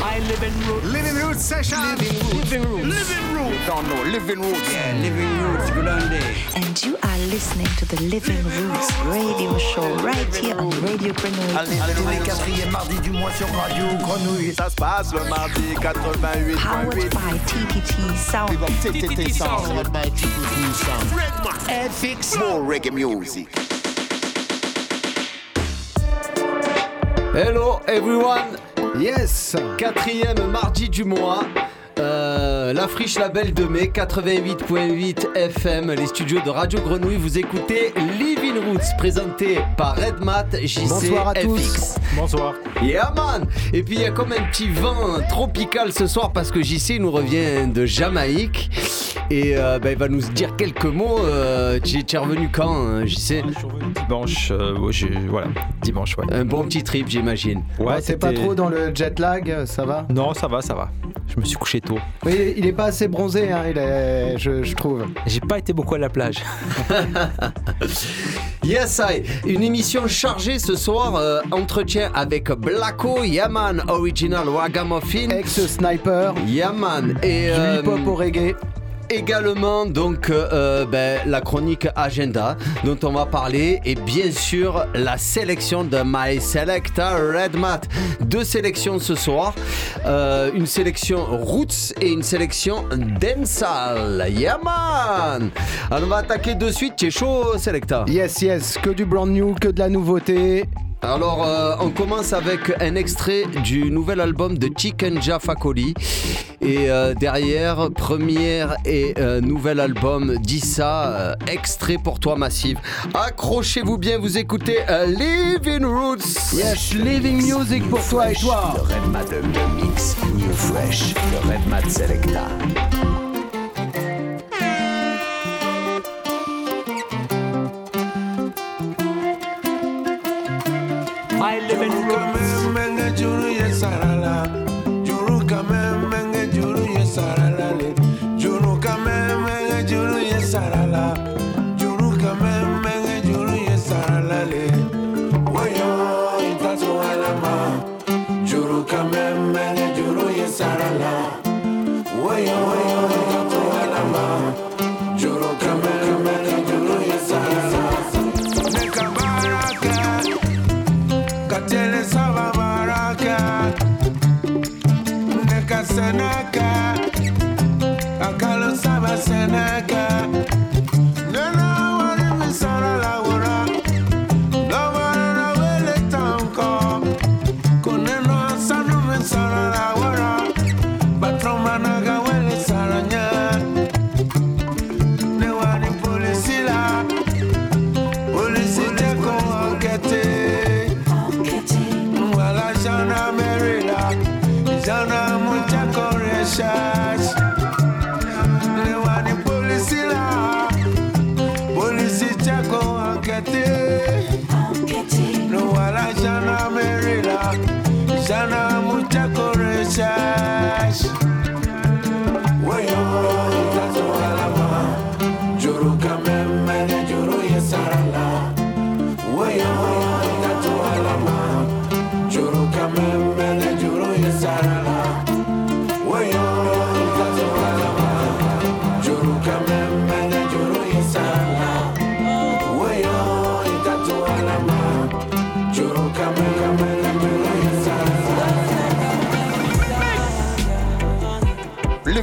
My living root. Living Root Session. Living root. Living roots Root. Don't know, living roots. Yeah, living roots. Good on day. And you are listening to the Living Roots radio show right here on Radio Grenouille. Allez, tous les quatrièmes mardis du mois sur Radio Grenouille. Ça se passe le mardi 88.8. Powered by TTT Sound. TTT Sound. FX. More reggae music. Hello everyone, Yes. quatrième mardi du mois. Euh, la friche label de mai 88.8 FM, les studios de Radio Grenouille. Vous écoutez Living Roots, présenté par Redmat JC Bonsoir à tous. FX. Bonsoir. Yeah man Et puis il y a comme un petit vent tropical ce soir parce que JC nous revient de Jamaïque et euh, bah, il va nous dire quelques mots. Euh, tu es revenu quand hein, JC Je suis revenu dimanche. euh, voilà, dimanche, ouais. Un bon petit trip j'imagine. Ouais, c'est pas trop dans le jet lag, ça va? Non, ça va, ça va. Je me suis couché tôt. Oui, il est pas assez bronzé, hein, il est, je, je trouve. J'ai pas été beaucoup à la plage. Yes, I. Une émission chargée ce soir. euh, entretien avec Blacko, Yaman, Original Ragamuffin. Ex-sniper, Yaman et du euh, hip-hop au reggae. Également donc euh, ben, la chronique agenda dont on va parler et bien sûr la sélection de My Selecta Red Mat. Deux sélections ce soir, Euh, une sélection roots et une sélection dancehall. Yaman. Alors on va attaquer de suite. Tu es chaud, Selecta? Yes, yes, que du brand new, que de la nouveauté. Alors, euh, on commence avec un extrait du nouvel album de Chicken Jaffa Coli. Et euh, derrière, première et euh, nouvel album d'Issa, euh, extrait pour toi massive. Accrochez-vous bien, vous écoutez euh, Living Roots. Yes, living music pour toi et toi. Le Red Mat de mix New Fresh. Le Red Mat Selecta.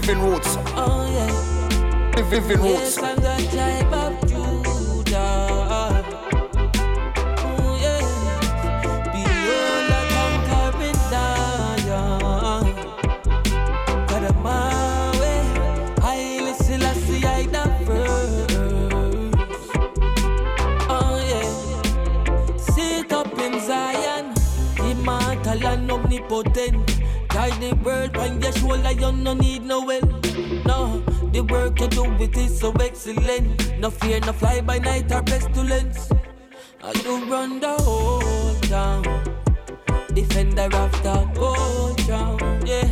living roots. Oh yeah. The living roots. Yes, I'm the type of Judah. Oh yeah. Beyond the conquering lion. Got a my way. I listen, I see, I first. Oh yeah. Sit up in Zion, immortal and omnipotent guide the world on your shoulder. You no need no help. No, the work you do it is so excellent. No fear, no fly by night or pestilence. I do run the whole town, defender of the whole town. Yeah,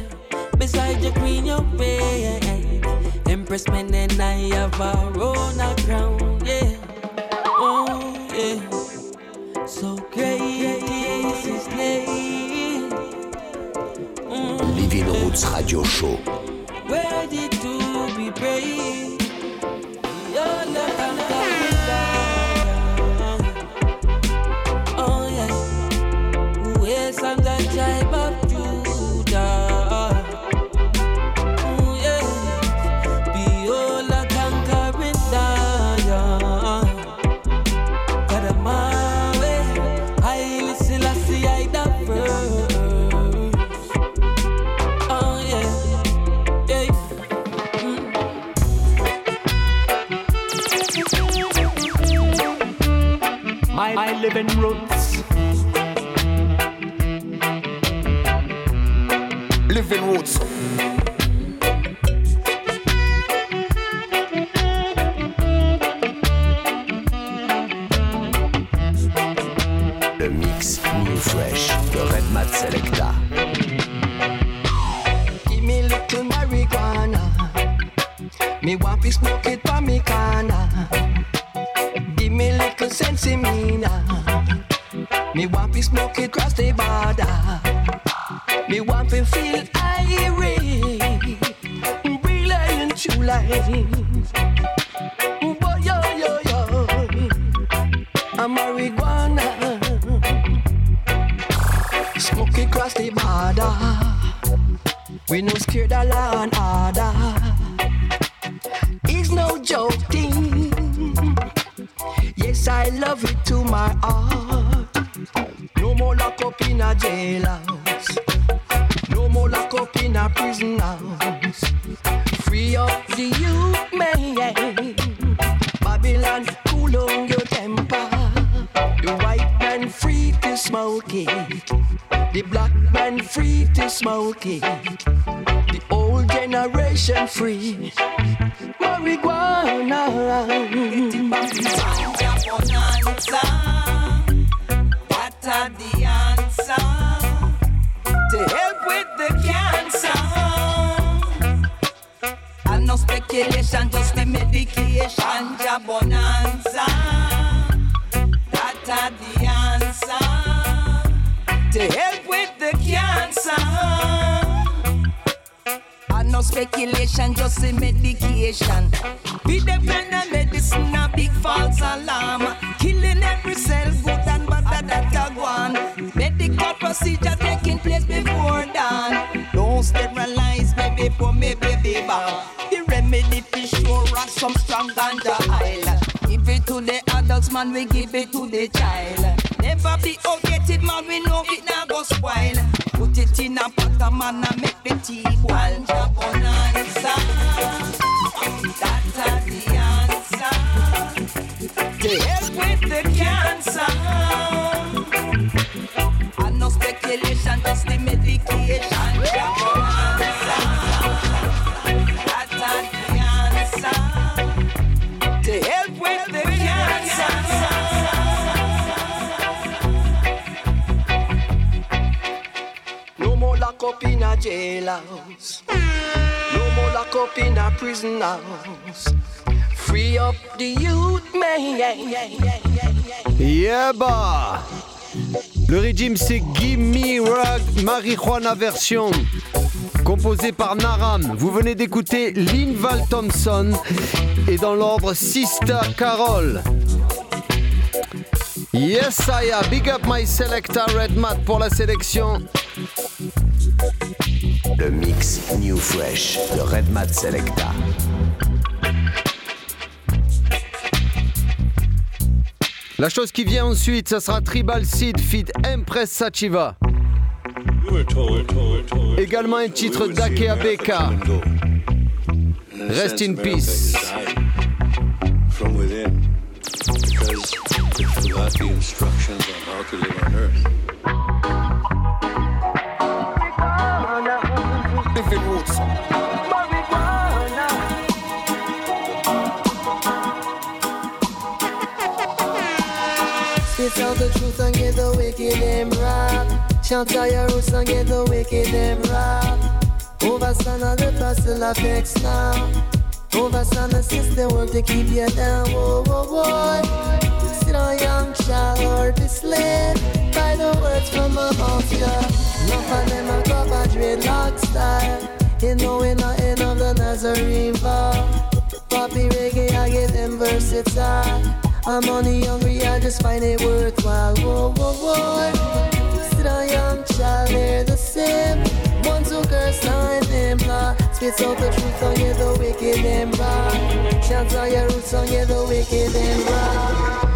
beside your queen, your reign. Empress men and I have our own crown. Yeah, oh yeah. So great Radio Show. selekta. Baby for me baby bar. The remedy for sure are some strong ganja oil. Give it to the adults, man, we give it to the child. Never be outdated, man, we know it now go spoil. Put it in a pot, man, and make the tea boil. Jabonanza, that's the answer. To help with the cancer. Yeah bah Le régime c'est Gimme Rag Marijuana version composé par Naram. Vous venez d'écouter Linval Thompson et dans l'ordre Sista Carol. Yes I am. Big up my selector Red Mat pour la sélection. Le mix New Fresh de Red Mat Selecta. La chose qui vient ensuite, ça sera Tribal Seed Feed Empress Sachiva. Également un titre d'Akea Beka. Rest in peace. From within. Because forgot instructions on how to live on earth. Living Roots. Spit out the truth and get the wicked them rock. Chant out your roots and get the wicked them rock. Overstand all the pastel affects now. Overstand the system work to keep you down. Whoa, whoa, whoa. Sit on young child or be slave the words from a monster. Enough of them a cop a dreadlock style. You know we're not in of the Nazarene bar. Poppy reggae, I give them versatile. I'm only hungry, I just find it worthwhile. Whoa, whoa, whoa. Sit down, young child, hear the same. One who curse, sign them law. Spits out the truth on you, the wicked and raw. Shouts out your roots on you, the wicked and raw.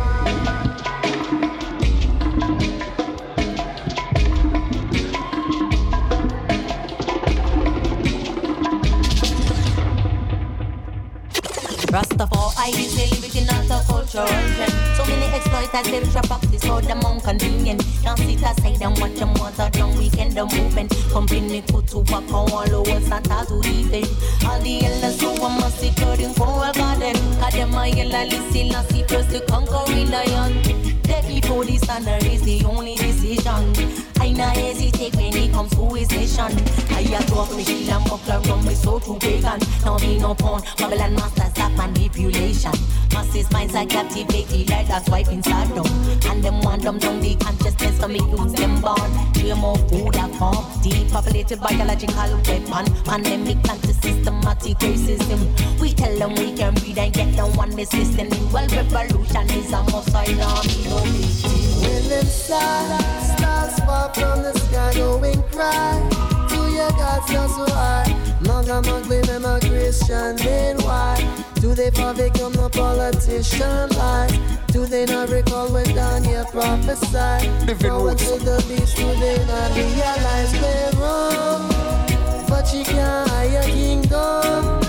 Rastafari is a living in a cultural trend. So many exploiters, they trap up this for them convenient. Can't sit aside and watch them water down weekend the movement. Company put to work on all the world start to even. All the elders who are massacred in Coral Garden. Cause them a yellow listen and see first the conquering lion. Dead before the standard is the only decision. I not hesitate when it comes to his nation. I have talk me shield and buckler from me so to pagan. Now me no pawn, Babylon masters that manipulation. Masses minds are captivated like that's wife inside them. And them want them down the consciousness to make use them born. Hear more food that form. Depopulated biological weapon. Pandemic anti-systematic racism. We tell them we can read and get them one is listening. Well, revolution is a must. I know me no big deal. When them stars, stars fall from the sky, going cry. To your gods not so high. Maga claim them a Christian, then why? Do they fall victim to politician lies? Do they not recall when Daniel prophesied? Forward to the beast, do they not realize they're wrong? But she can't hire kingdom.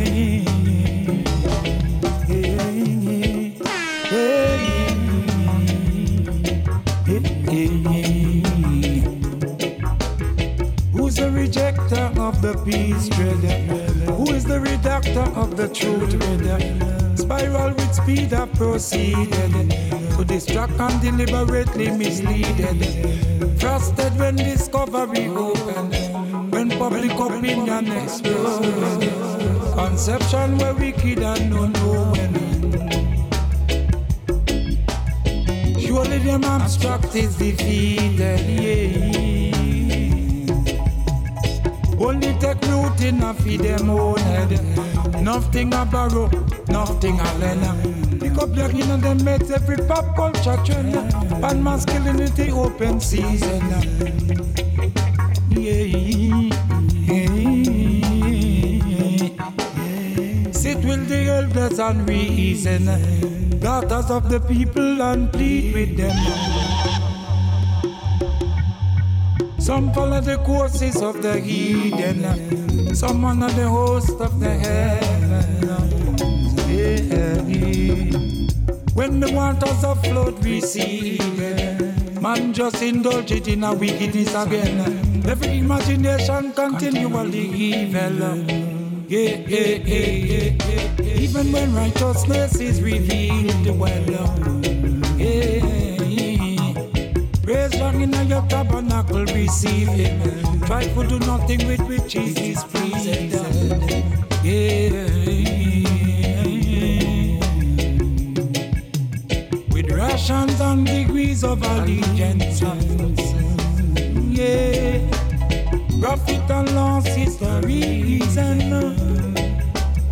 peace? Who is the redactor of the truth reader? Spiral with speed have proceeded to distract and deliberately misleaded. Trusted when discovery opened, when public opinion exploded. Conception were wicked and unknown. Surely them abstract is defeated, yeah. Only take root in a feed them own head. Nothing a borrow, nothing a lend. Pick up your in and them mates every pop culture trend. And masculinity open season. Yeah. Sit with the elders and reason. Daughters of the people and plead with them. Some follow the courses of the heathen, some honor the host of the heavens. When the waters flood recede, man just indulge it in a wickedness again. Every imagination continually evil. Yeah, yeah, yeah, yeah. Even when righteousness is revealed, well. John in your tabernacle, receive him. Try to do nothing with which he is pleased. Yeah. With rations and degrees of allegiance. Yeah. Profit and loss is the reason.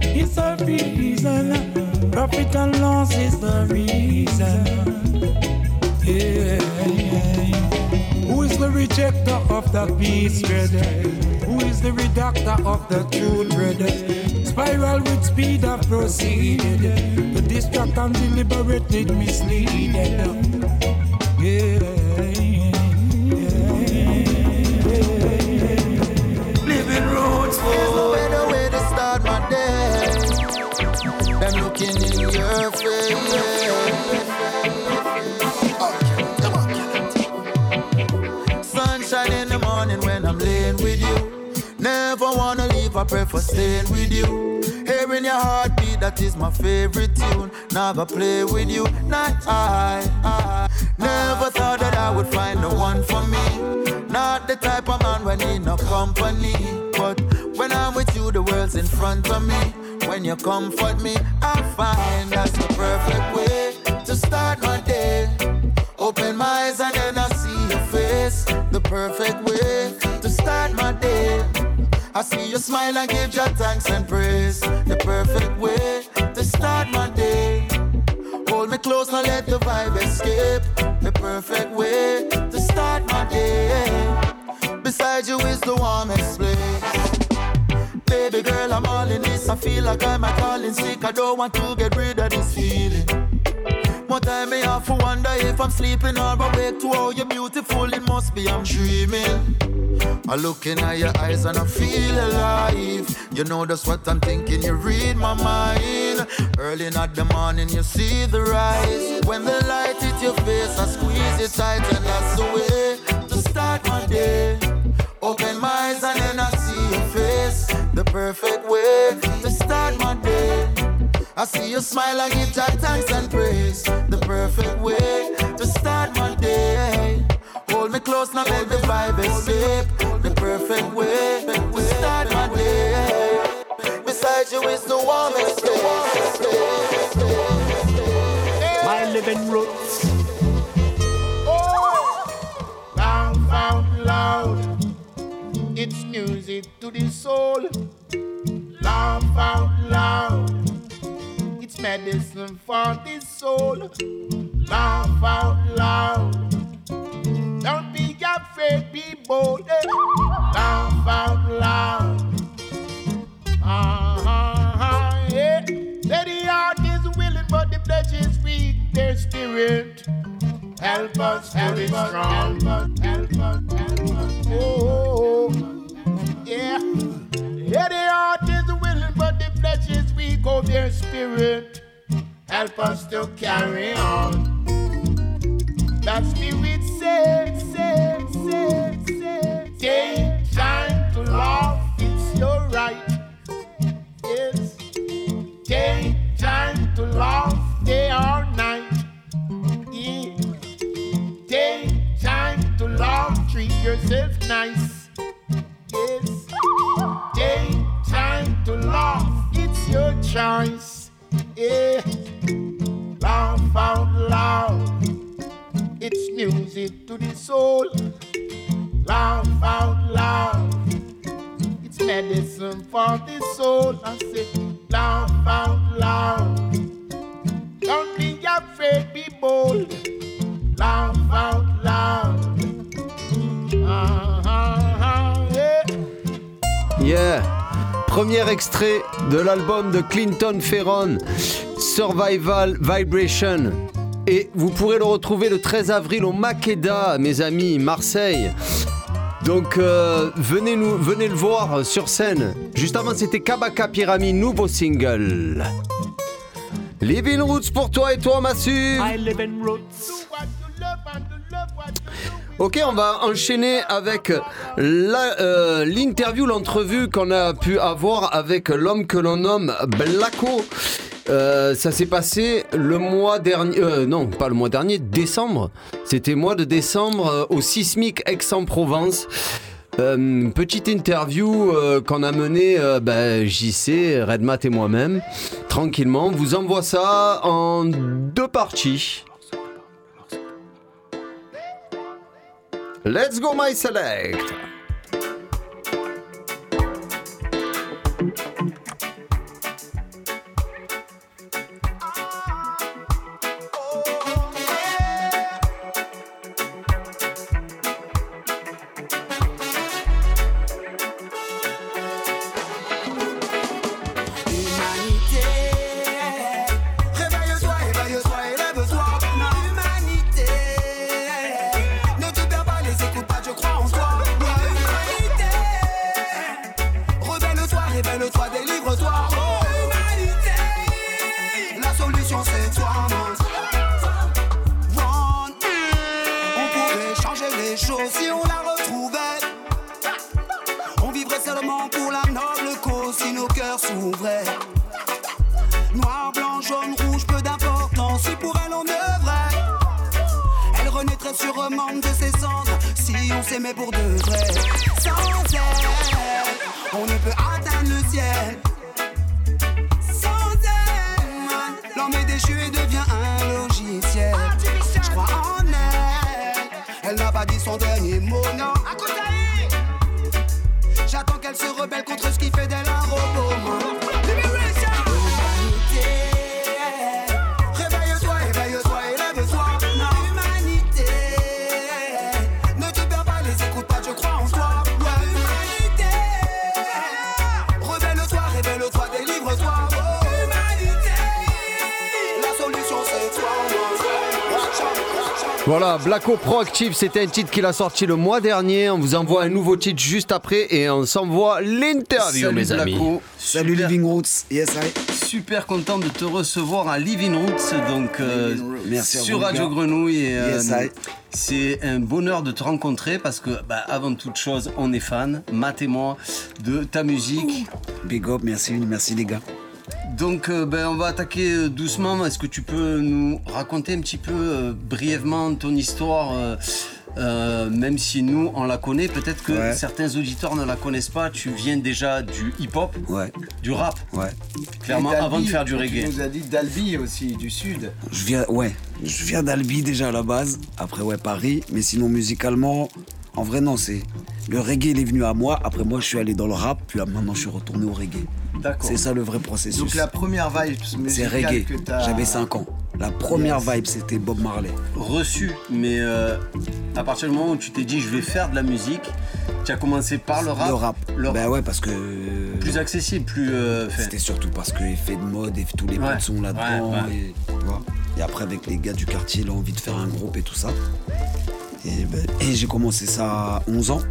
It's the reason. Profit and loss is the reason. Who is the rejecter of the peace treader? Who is the redactor of the truth treader? Spiral with speed have proceeded to distract and deliberately misleaded. Prefer staying with you. Hearing your heartbeat, that is my favorite tune. Never play with you, not I. I. Never thought that I would find the one for me. Not the type of man when need no company. But when I'm with you, the world's in front of me. When you comfort me, I find that's the perfect way to start my day. Open my eyes and then I see your face. The perfect I see you smile and give your thanks and praise. The perfect way to start my day. Hold me close, now let the vibe escape. The perfect way to start my day. Beside you is the warmest place. Baby girl, I'm all in this. I feel like I'm a calling sick. I don't want to get rid of this feeling. More time me have to wonder if I'm sleeping or awake to how you're beautiful. It must be I'm dreaming. I look in your eyes and I feel alive. You know that's what I'm thinking. You read my mind. Early in the morning, you see the rise. When the light hit your face, I squeeze it tight, and that's the way to start my day. Open my eyes and then I see your face. The perfect way to start my day. I see you smile and give your thanks and praise. The perfect way to start my day. Hold me close now, let the vibe escape. The perfect way to start my day. Beside you is the warmest place. My living roots. Oh. Laugh out loud. It's music to the soul. Laugh out loud. Medicine for the soul. Laugh out loud. Don't be afraid, be bold. Laugh out loud. Uh-huh, yeah. Say the heart is willing, but the flesh is weak. Their spirit. Help us to be strong. Help us, help us, help us. Oh, yeah. Yeah, the heart flesh is weak. Oh, spirit. Help us to carry on. That spirit says, says, says, says. Take time to laugh, it's your right. Yes. Take time to laugh day or l'album de Clinton Ferron, Survival Vibration. Et vous pourrez le retrouver le 13 avril au Makeda, mes amis, Marseille. Donc euh, venez, nous, venez le voir sur scène. Juste avant, c'était Kabaka Pyramid, nouveau single. Living Roots pour toi et toi, Massu. Ok, on va enchaîner avec euh, l'interview, l'entrevue qu'on a pu avoir avec l'homme que l'on nomme Blacko. Euh, ça s'est passé le mois dernier, euh, non pas le mois dernier, décembre. C'était mois de décembre au Sismic Aix-en-Provence. Petite interview qu'on a menée euh, ben, JC, Redmat et moi-même, tranquillement. Vous envoie ça en deux parties. Let's go my select. Blacko Proactive, c'était un titre qu'il a sorti le mois dernier. On vous envoie un nouveau titre juste après et on s'envoie l'interview, Salut, mes amis. Blacko. Salut Super- Living Roots, yes I. Super content de te recevoir à Living Roots, donc euh, Living Roots. Merci à sur Radio. Grenouille. Et, euh, Yes, I. c'est un bonheur de te rencontrer parce que, bah, avant toute chose, on est fan, Matt et moi, de ta musique. Big up, merci, merci les gars. Donc, euh, ben, on va attaquer euh, doucement. Est-ce que tu peux nous raconter un petit peu euh, brièvement ton histoire euh, euh, même si nous on la connaît, peut-être que Ouais. certains auditeurs ne la connaissent pas. Tu viens déjà du hip-hop, Ouais. du rap, Ouais. clairement avant de faire du Tu reggae. nous as dit d'Albi aussi, du sud. Je viens, ouais, je viens d'Albi déjà à la base. Après, ouais, Paris. Mais sinon, musicalement, en vrai, non, c'est. Le reggae, il est venu à moi. Après, moi, je suis allé dans le rap. Puis là, maintenant, je suis retourné au reggae. C'est ça le vrai processus. Donc la première vibe C'est musicale reggae. que t'as... J'avais 5 ans. La première vibe, c'était Bob Marley. Reçu, mais euh, à partir du moment où tu t'es dit je vais faire de la musique, tu as commencé par le rap. Le rap. Le Bah rap. ouais, parce que. Plus accessible, plus. euh, fait. C'était surtout parce que effet de mode et tous les Ouais, modes sont là-dedans. ouais, ouais. Et, après, avec les gars du quartier, il a envie de faire un groupe et tout ça. Et, ben, et j'ai commencé ça à 11 ans.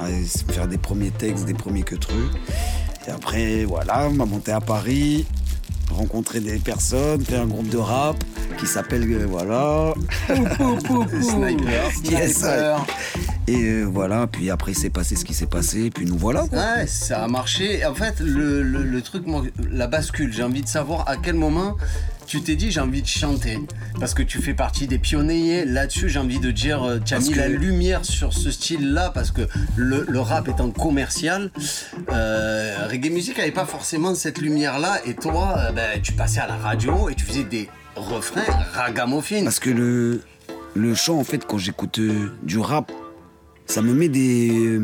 À faire des premiers textes, des premiers que trucs. Et après, voilà, on m'a monté à Paris, rencontré des personnes, fait un groupe de rap qui s'appelle, euh, voilà. Sniper. Yes, Sniper. Et euh, voilà, puis après, c'est passé ce qui s'est passé, et puis nous voilà. quoi. Ouais, ça a marché. En fait, le, le- le truc, moi, la bascule, j'ai envie de savoir à quel moment tu t'es dit j'ai envie de chanter. Parce que tu fais partie des pionniers. Là-dessus, j'ai envie de dire, euh, tu as Parce mis que- la lumière sur ce style-là parce que le, le rap étant commercial, euh, reggae music n'avait pas forcément cette lumière-là. Et toi, euh, ben, tu passais à la radio et tu faisais des refrains ragamuffin. Parce que le, le chant, en fait, quand j'écoute euh, du rap, ça me met des,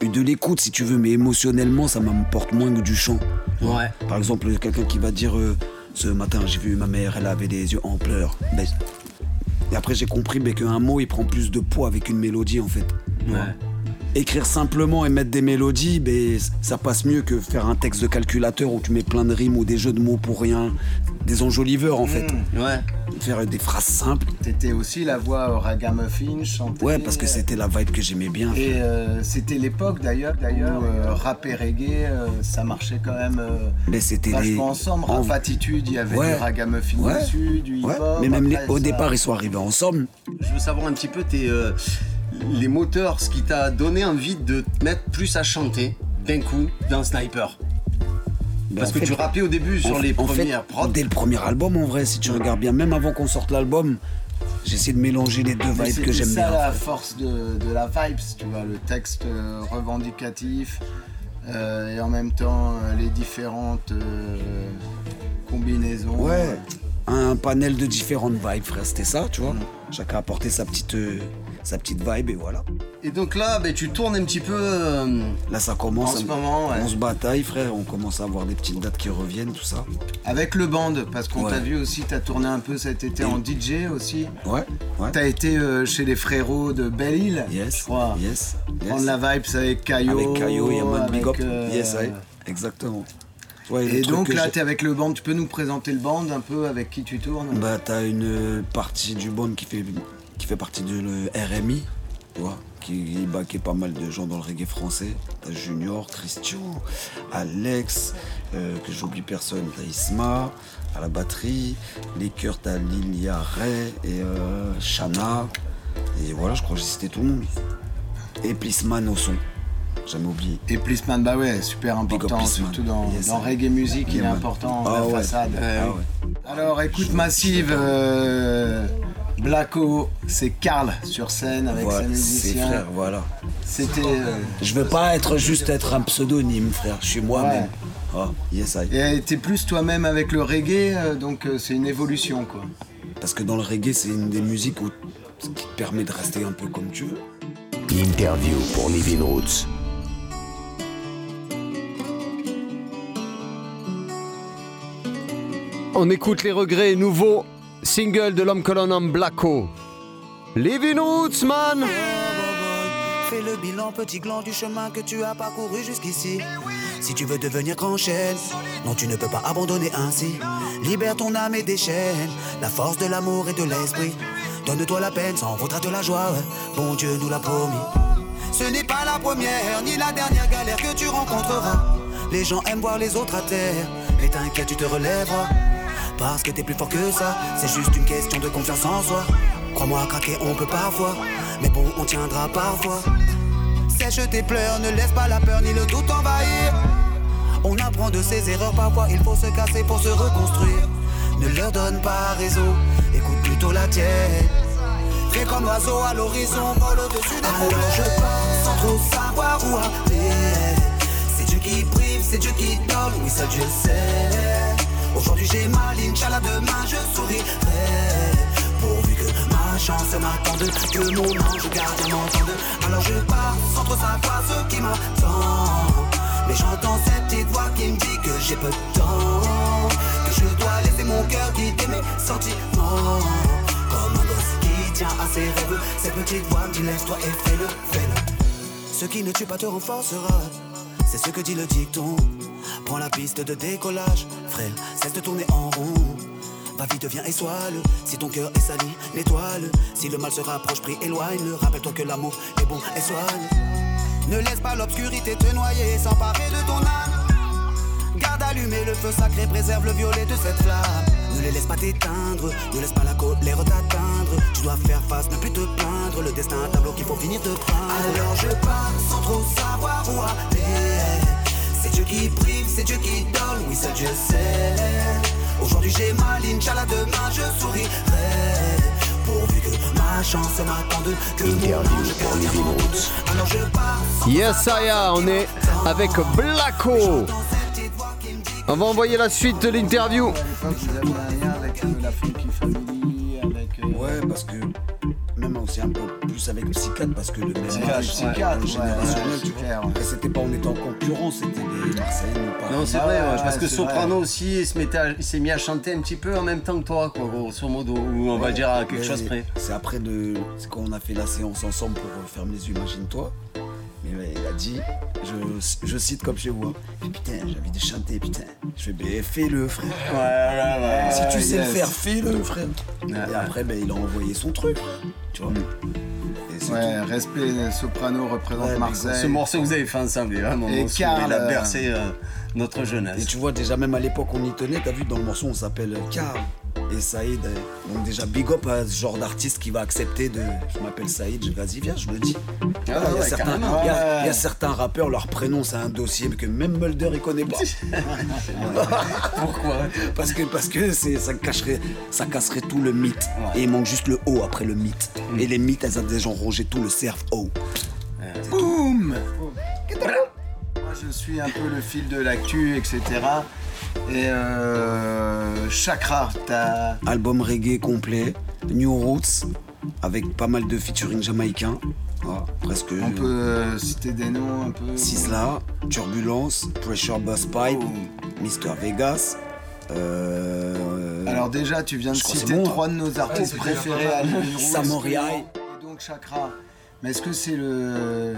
de l'écoute, si tu veux, mais émotionnellement, ça m'apporte moins que du chant. Ouais. Par exemple, quelqu'un qui va dire euh, Ce matin, j'ai vu ma mère, elle avait des yeux en pleurs. Ben, et après, j'ai compris ben, qu'un mot, il prend plus de poids avec une mélodie, en fait. Ouais. Écrire simplement et mettre des mélodies, ben, ça passe mieux que faire un texte de calculateur où tu mets plein de rimes ou des jeux de mots pour rien. Des enjoliveurs, en fait. Ouais. Faire des phrases simples. T'étais aussi la voix au ragamuffin, chanter. Ouais, parce que c'était la vibe que j'aimais bien. Et euh, c'était l'époque d'ailleurs, d'ailleurs, où, euh, rap et reggae, euh, ça marchait quand même euh, Mais c'était les- ensemble. en- Rap Attitude, il y avait Ouais. du ragamuffin Ouais. dessus, du Ouais. hip-hop. Mais même les- au ça- départ, ils sont arrivés ensemble. Je veux savoir un petit peu tes, euh, les moteurs, ce qui t'a donné envie de te mettre plus à chanter d'un coup dans Sniper. Ben, Parce que fait, tu rappais au début sur les premières prods. Dès le premier album, en vrai, si tu regardes bien, même avant qu'on sorte l'album, j'essaie de mélanger les deux vibes que j'aime ça bien. la force de, de la vibes, tu vois, le texte euh, revendicatif euh, et en même temps euh, les différentes combinaisons. Ouais, un panel de différentes vibes, frère, c'était ça, tu vois. Chacun a apporté sa petite, sa petite vibe et voilà. Et donc là, ben, tu tournes un petit peu. euh, Là, ça commence. En ce on- moment, ouais. On se bataille, frère, on commence à avoir des petites dates qui reviennent, tout ça. Avec le band, parce qu'on Ouais. t'a vu aussi, t'as tourné un peu cet été en DJ aussi. Ouais, ouais. T'as été euh, chez les frérots de Belle-Île, Yes, je crois. yes, yes. Prendre la vibe avec Caillot. Avec Caillot Yaman Big Up. euh, Yes, ouais, exactement. Ouais, Et donc là, j'ai- t'es avec le band, tu peux nous présenter le band un peu avec qui tu tournes? Bah, t'as une euh, partie du band qui fait, qui fait partie de le RMI, tu vois, qui baquait pas mal de gens dans le reggae français. T'as Junior, Christian, Alex, euh, que j'oublie personne, t'as Isma, à la batterie, les chœurs, t'as Lilia Ray et euh, Shana. Et voilà, je crois que j'ai cité tout le monde. Et Plisman au son, jamais oublié. Et Plisman, bah ouais, super important, surtout dans, Yes, dans reggae music, il est man. important, Ah la ouais. façade. Ah ouais. Alors écoute Massive, Blacko, c'est Karl sur scène avec Voilà, ses c'est musiciens. frère, voilà. C'était. euh, Je veux pas être juste être un pseudonyme, frère. Je suis moi-même. Ah, yes, I. Et t'es plus toi-même avec le reggae, euh, donc euh, c'est une évolution quoi. Parce que dans le reggae, c'est une des musiques où, qui te permet de rester un peu comme tu veux. L'interview pour Living Roots. On écoute les regrets, nouveau single de l'homme colonne Blacko. Living Roots, man Fais le bilan, petit gland du chemin que tu as parcouru jusqu'ici. Si tu veux devenir grand chaîne, non, tu ne peux pas abandonner ainsi. Libère ton âme et déchaîne la force de l'amour et de l'esprit. Donne-toi la peine, ça en vaudra de la joie. Bon Dieu nous l'a promis. Ce n'est pas la première ni la dernière galère que tu rencontreras. Les gens aiment voir les autres à terre. Mais t'inquiète, tu te relèveras. Parce que t'es plus fort que ça. C'est juste une question de confiance en soi. Crois-moi, craquer, on peut parfois. Mais bon, on tiendra parfois. Sèche tes pleurs, ne laisse pas la peur ni le doute envahir. On apprend de ses erreurs, parfois il faut se casser pour se reconstruire. Ne leur donne pas raison, écoute plutôt la tienne. Fais comme l'oiseau à l'horizon, vole au-dessus des Alors je pars sans trop savoir où aller. C'est Dieu qui prive, c'est Dieu qui donne, oui ça Dieu sait. Aujourd'hui j'ai mal, Inch'Allah demain je sourirai. Pourvu que ma chance m'attende, que mon ange gardien m'entende. Alors je pars sans trop savoir ce qui m'attend. Mais j'entends cette petite voix qui me dit que j'ai peu de temps. Que je dois laisser mon cœur guider mes sentiments. Comme un gosse qui tient à ses rêves. Cette petite voix me dit laisse-toi et fais-le, fais-le. Ce qui ne tue pas te renforcera. C'est ce que dit le dicton. Prends la piste de décollage, frère, cesse de tourner en rond. Va vite, viens et sois-le. Si ton cœur est sali, nettoie-le. Si le mal se rapproche, prie, éloigne-le. Rappelle-toi que l'amour est bon et soigne. Ne laisse pas l'obscurité te noyer, s'emparer de ton âme. Garde allumé le feu sacré, préserve le violet de cette flamme. Ne les laisse pas t'éteindre, ne laisse pas la colère t'atteindre. Tu dois faire face, ne plus te plaindre. Le destin, un tableau qu'il faut finir de peindre. Alors je pars sans trop savoir où aller. C'est Dieu qui prive, c'est Dieu qui donne, oui, ça Dieu sait. Aujourd'hui j'ai mal, Inch'Allah, demain je sourirai. Pourvu que ma chance m'attende, que mon ange gardien m'entende. Alors je pars Yes, Aya, on est avec Blacko. On va envoyer la suite de l'interview. Ouais, parce que même aussi un peu plus avec Psychiatre, parce que le même Psychiatre, générationnel, tu vois. c'était pas on était en concurrence, c'était des Marseillais ou pas. Non, c'est Ah vrai, parce que Soprano aussi s'est mis à chanter un petit peu en même temps que toi, quoi, grosso modo, ou on va dire à quelque chose près. C'est après de. Quand on a fait la séance ensemble pour euh, faire les yeux, imagine-toi. Il a dit, je, je cite comme chez vous, hein, putain, j'ai envie de chanter, putain. Je fais, ben fais-le, frère. Ouais, ouais, ouais. Si tu sais yes. le faire, fais-le, frère. Ouais, Et après, ben, il a envoyé son truc, tu vois. Et Ouais, tout. respect, Soprano représente Ouais, Marseille. Ce morceau que vous avez fait ensemble, vraiment Et Karl, il a euh, bercé euh, notre Et jeunesse. tu vois, déjà, même à l'époque, on y tenait. T'as vu, dans le morceau, on s'appelle Karl et Saïd. euh, Donc, déjà, big up à ce genre d'artiste qui va accepter de. Je m'appelle Saïd, je vas-y, viens, je le dis. Ah il, y a ouais, certains, carrément. il y a- il y a Ouais. certains rappeurs, leur prénom, c'est un dossier que même Mulder, il connaît pas. Pourquoi? Parce que, parce que ça, cacherait, ça casserait tout le mythe. Ouais. Et il manque juste le O après le mythe. Et les mythes, elles ont déjà rongé tout le cerf O. Boum Moi, je suis un peu le fil de l'actu, etc. Et euh, Chakra, t'as. Album reggae complet, New Roots, avec pas mal de featuring jamaïcains. Voilà, presque. On peut euh, citer des noms un peu. Sisla, Turbulence, Pressure Bus Pipe, Oh. Mr. Vegas. euh, Alors déjà, tu viens de citer bon, trois de nos artistes préférés à Living Roots. Samory Eye. Et donc Chakra. Mais est-ce que c'est le,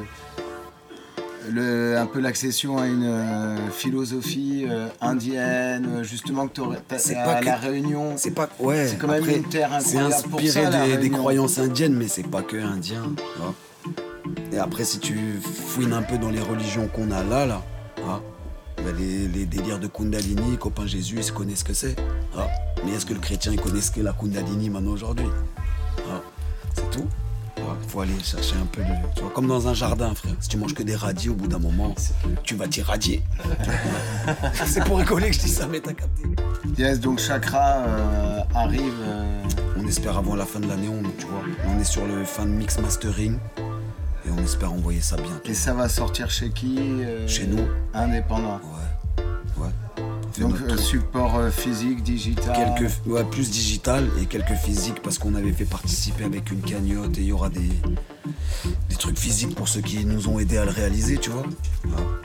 le un peu l'accession à une euh, philosophie euh, indienne, euh, justement que C'est à pas que- la Réunion C'est pas. Ouais, C'est quand même après, une terre C'est incroyable pour inspiré ça, des, des croyances indiennes, mais c'est pas que indien. tu. Et après, si tu fouines un peu dans les religions qu'on a là, là, ah, bah, les, les délires de Kundalini, copain Jésus, ils connaissent ce que c'est. Mais est-ce que le chrétien, il connaît ce qu'est la Kundalini maintenant aujourd'hui C'est tout. Faut aller chercher un peu de. Tu vois, comme dans un jardin, frère. Si tu manges que des radis, au bout d'un moment, tu vas t'irradier. c'est pour rigoler que je dis ça, mais t'as capté. Yes, donc Chakra euh, arrive. euh, On espère avant la fin de l'année, on, tu vois, on est sur le fin de mix mastering et on espère envoyer ça bientôt. Et ça va sortir chez qui euh, Chez nous. Indépendant. Ouais. Donc notre euh, support euh, physique, digital. Quelques, ouais, plus digital et quelques physiques parce qu'on avait fait participer avec une cagnotte et il y aura des, des trucs physiques pour ceux qui nous ont aidés à le réaliser, tu vois.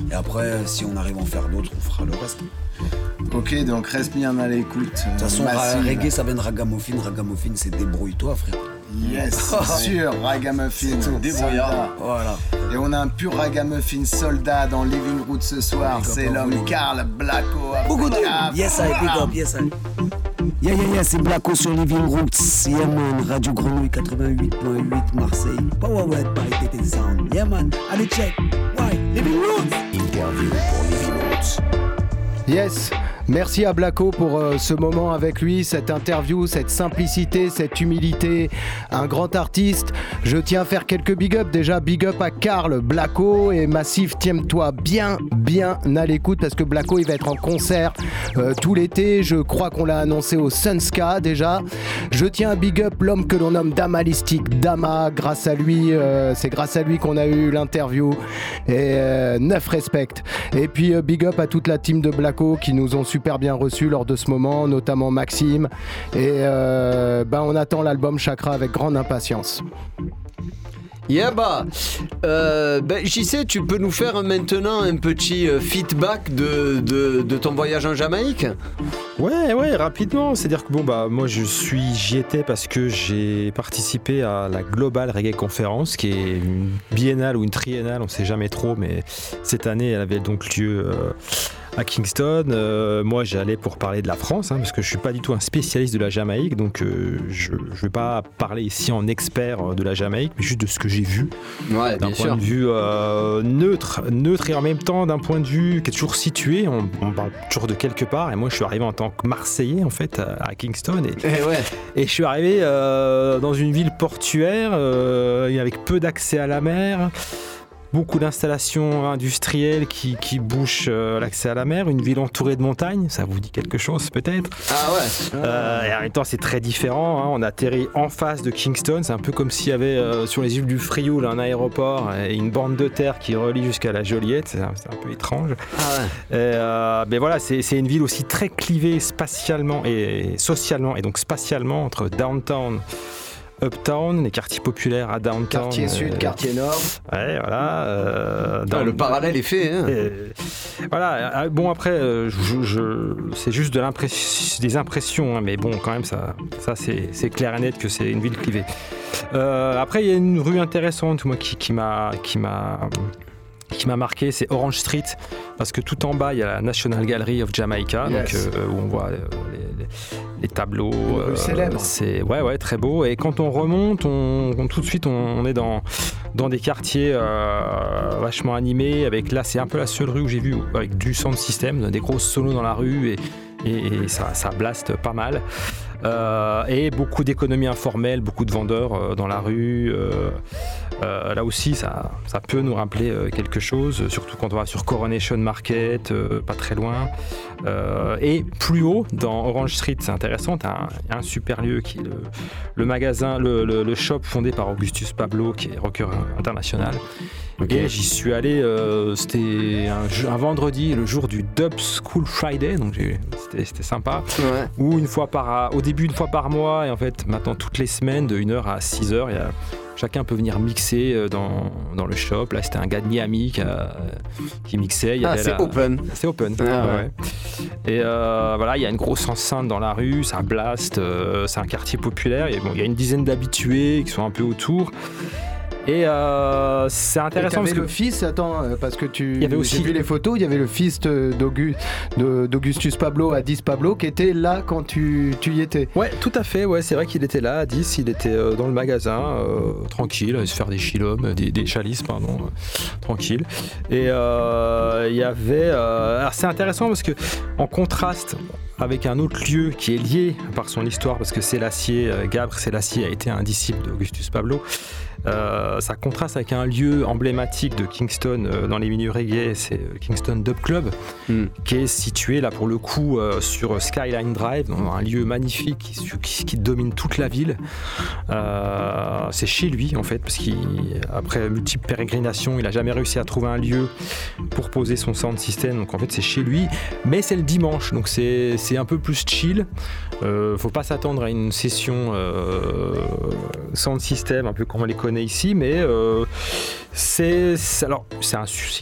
Et après, si on arrive à en faire d'autres, on fera le reste. Ok, donc reste bien à l'écoute. De toute façon, ra- reggae, ça vient de ragamuffin. Ragamuffin, c'est débrouille-toi, frère. Yes, sûr, ragamuffin, Débrouillard. soldat. Voilà. Et on a un pur ragamuffin soldat dans Living Root ce soir. C'est l'homme. Karl Blacko. Beaucoup de Africa. Yes, I big up, yes, I. Yeah, yeah, yeah, c'est Blacko sur Living Roots. Yeah, man. Radio Grenouille 88.8 Marseille. Power Word by TT Sound. Yeah, man. Allez, check. Why? Living Roots. Interview pour Living Roots. Yes, merci à Blacko pour euh, ce moment avec lui, cette interview, cette simplicité, cette humilité. Un grand artiste. Je tiens à faire quelques big up. Déjà, big up à Karl, Blacko et Massif. Tiens-toi bien, bien à l'écoute parce que Blacko, il va être en concert euh, tout l'été. Je crois qu'on l'a annoncé au Sunska déjà. Je tiens à big up l'homme que l'on nomme Damalistique. Dama, grâce à lui, euh, c'est grâce à lui qu'on a eu l'interview. Et neuf respect. Et puis big up à toute la team de Blacko qui nous ont super bien reçus lors de ce moment, notamment Maxime. Et euh, ben, on attend l'album Chakra avec grande impatience. Yeah bah, euh, ben, JC, tu peux nous faire maintenant un petit euh, feedback de, de, de ton voyage en Jamaïque? Ouais, ouais, rapidement. C'est-à-dire que bon, bah, moi, je suis, j'y étais parce que j'ai participé à la Global Reggae Conference, qui est une biennale ou une triennale, on sait jamais trop, mais cette année, elle avait donc lieu euh, à Kingston. Euh, moi, j'allais pour parler de la France, hein, parce que je suis pas du tout un spécialiste de la Jamaïque, donc euh, je, je vais pas parler ici en expert euh, de la Jamaïque, mais juste de ce que j'ai vu. Ouais, d'un point sûr. de vue euh, neutre, neutre et en même temps d'un point de vue qui est toujours situé. On, on parle toujours de quelque part. Et moi, je suis arrivé en tant que Marseillais en fait à, à Kingston et, Eh ouais. et je suis arrivé dans une ville portuaire avec peu d'accès à la mer. Beaucoup d'installations industrielles qui, qui bouchent euh, l'accès à la mer, une ville entourée de montagnes, ça vous dit quelque chose peut-être? Ah ouais euh, et en même temps, c'est très différent. hein. On atterrit en face de Kingston. C'est un peu comme s'il y avait euh, sur les îles du Frioul un aéroport et une bande de terre qui relie jusqu'à la Joliette. C'est un, peu étrange. Ah ouais. Et, mais voilà, c'est c'est une ville aussi très clivée spatialement et socialement et donc spatialement entre downtown. Uptown, les quartiers populaires à downtown. Quartier sud, euh, quartier nord. Ouais, voilà. euh, Ah, le parallèle est fait. Hein. et voilà. euh, Bon après, je, je- c'est juste de des impressions, hein, mais bon, quand même, ça, ça c'est c'est clair et net que c'est une ville clivée. Euh, après, il y a une rue intéressante, moi, qui, qui m'a, qui m'a, qui m'a marqué, c'est Orange Street, parce que tout en bas, il y a la National Gallery of Jamaica, Yes. donc euh, où on voit euh, les, tableaux. Célèbre. C'est ouais, ouais, très beau. Et quand on remonte, on, on- tout de suite, on, on est dans dans des quartiers euh, vachement animés. Avec là, c'est un peu la seule rue où j'ai vu avec du sound system, des grosses solos dans la rue et, et, et ça, ça blaste pas mal. Euh, et beaucoup d'économies informelles, beaucoup de vendeurs euh, dans la rue. euh, là aussi, ça, ça peut nous rappeler quelque chose, surtout quand on va sur Coronation Market, pas très loin. Et plus haut, dans Orange Street, c'est intéressant, a un super lieu qui est le, magasin, le, le- le shop fondé par Augustus Pablo, qui est rocker international. Et j'y suis allé, euh, c'était un, vendredi, le jour du Dub School Friday, donc c'était sympa. Ouais. Ou une fois par, au début une fois par mois, et en fait maintenant toutes les semaines, de 1h à 6h, il y a, chacun peut venir mixer euh, dans, dans le shop. Là c'était un gars de Miami qui, a- qui mixait. Il y Ah, c'est la- open. C'est open. Ah, ouais, ouais. ouais. Et euh, voilà, il y a une grosse enceinte dans la rue, ça blast, euh, c'est un quartier populaire. Et bon, il y a une dizaine d'habitués qui sont un peu autour. Et euh, c'est intéressant t'avais parce que le fils, attends, euh, parce que tu. Il y avait aussi- J'ai vu les photos, il y avait le fils d'Augustus Pablo, Addis Pablo, qui était là quand tu, tu y étais. Ouais, tout à fait. Ouais, c'est vrai qu'il était là à 10. Il était euh, dans le magasin, euh, tranquille, à se faire des chilums, des, des chalices, pardon, euh, tranquille. Et euh, il y avait. euh, alors c'est intéressant parce que en contraste avec un autre lieu qui est lié par son histoire, parce que Sélassié, Gabre Sélassié a été un disciple d'Augustus Pablo. Euh, ça contraste avec un lieu emblématique de Kingston euh, dans les milieux reggae, c'est euh, Kingston Dub Club, qui est situé là pour le coup euh, sur Skyline Drive, un lieu magnifique qui, qui- qui domine toute la ville. C'est chez lui en fait, parce qu'après multiples pérégrinations, il a jamais réussi à trouver un lieu pour poser son sound system. Donc en fait, c'est chez lui, mais c'est le dimanche, donc c'est un peu plus chill. Euh, faut pas s'attendre à une session euh, sound system un peu comme on les connaît ici, mais euh, c'est alors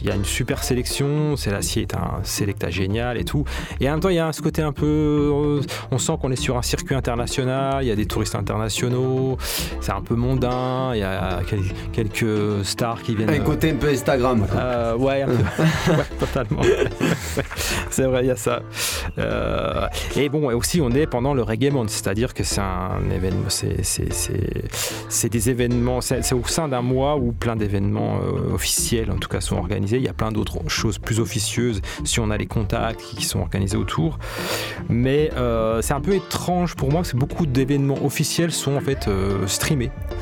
il y a une super sélection. C'est l'acier est un sélecta génial et tout. Et en même temps, il y a ce côté un peu, on sent qu'on est sur un circuit international. Il y a des touristes internationaux. C'est un peu mondain. Il y a quel- quelques stars qui viennent. Un côté un peu Instagram. Euh, ouais, un peu. Ouais, totalement. c'est vrai, il y a ça. Euh, et bon, et aussi, on est pendant le Reggae Month, c'est-à-dire que c'est un événement, c'est, des événements, c'est, au sein d'un mois où plein d'événements euh, officiels, en tout cas, sont organisés. Il y a plein d'autres choses plus officieuses si on a les contacts qui sont organisés autour. Mais euh, c'est un peu étrange pour moi, parce que beaucoup d'événements officiels sont en fait streamés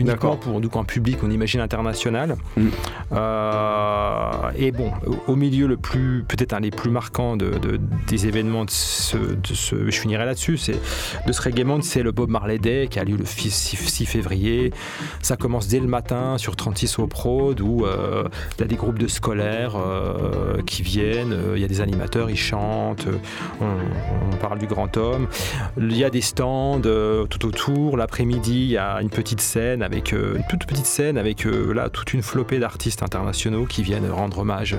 uniquement pour donc, un public, on imagine international. Euh, et bon, au- milieu le plus, peut-être un des plus marquants de, de- des événements de ce, de ce- je finirai là-dessus, c'est de ce Reggae c'est le Bob Marley Day qui a lieu le 6, 6 février. Ça commence dès le matin sur 36 au Prod où euh, il y a des groupes de scolaires euh, qui viennent, euh, il y a des animateurs, ils chantent, on, on parle du grand homme. Il y a des stands euh, tout autour. L'après-midi, il y a une petite scène avec euh, une toute petite scène avec euh, là toute une flopée d'artistes internationaux qui viennent rendre hommage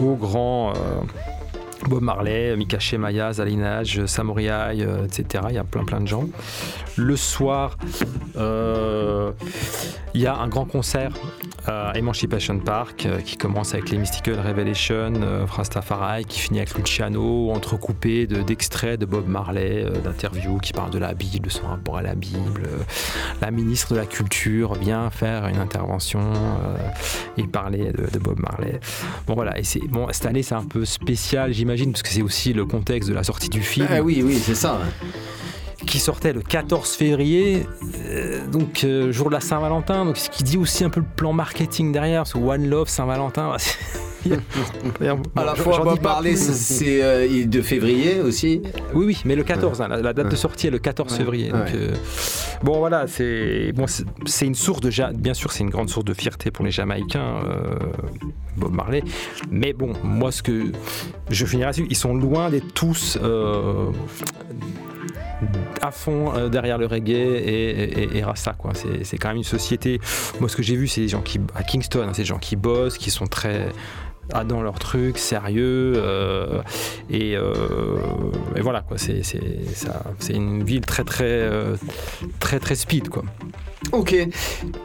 au grand. Euh, Bob Marley, Mika Shemaya, Zalinage, Samoriai, euh, etc. Il y a plein plein de gens. Le soir, euh, il y a un grand concert à Emancipation Park euh, qui commence avec les Mystical Revelation, euh, Rastafari, qui finit avec Luciano, entrecoupé de- d'extraits de, Bob Marley, euh, d'interviews qui parlent de la Bible, de son rapport à la Bible. Euh, la ministre de la Culture vient faire une intervention euh, et parler de, de Bob Marley. Bon voilà, bon cette année c'est un peu spécial j'imagine parce que c'est aussi le contexte de la sortie du film. Ah oui, oui, c'est ça. Qui sortait le 14 février, euh, donc euh, jour de la Saint-Valentin, donc ce qui dit aussi un peu le plan marketing derrière, ce One Love Saint-Valentin. À la fois, Bob Marley, c'est- c'est euh, de février aussi. Oui, oui, mais le 14, hein, la, la date de sortie est le 14 Ouais. février. donc, bon, voilà, c'est une source de. Bien sûr, c'est une grande source de fierté pour les Jamaïcains, euh, Bob Marley. Mais bon, moi, ce que. Je finirai là-dessus, ils sont loin d'être tous. euh, à fond euh, derrière le reggae et, et- c'est quand même une société. Moi ce que j'ai vu c'est des gens qui à Kingston, hein, c'est des gens qui bossent, qui sont très ah, dans leur truc, sérieux euh, et, euh, et voilà quoi. C'est, une ville très très euh, très très speed quoi. Ok.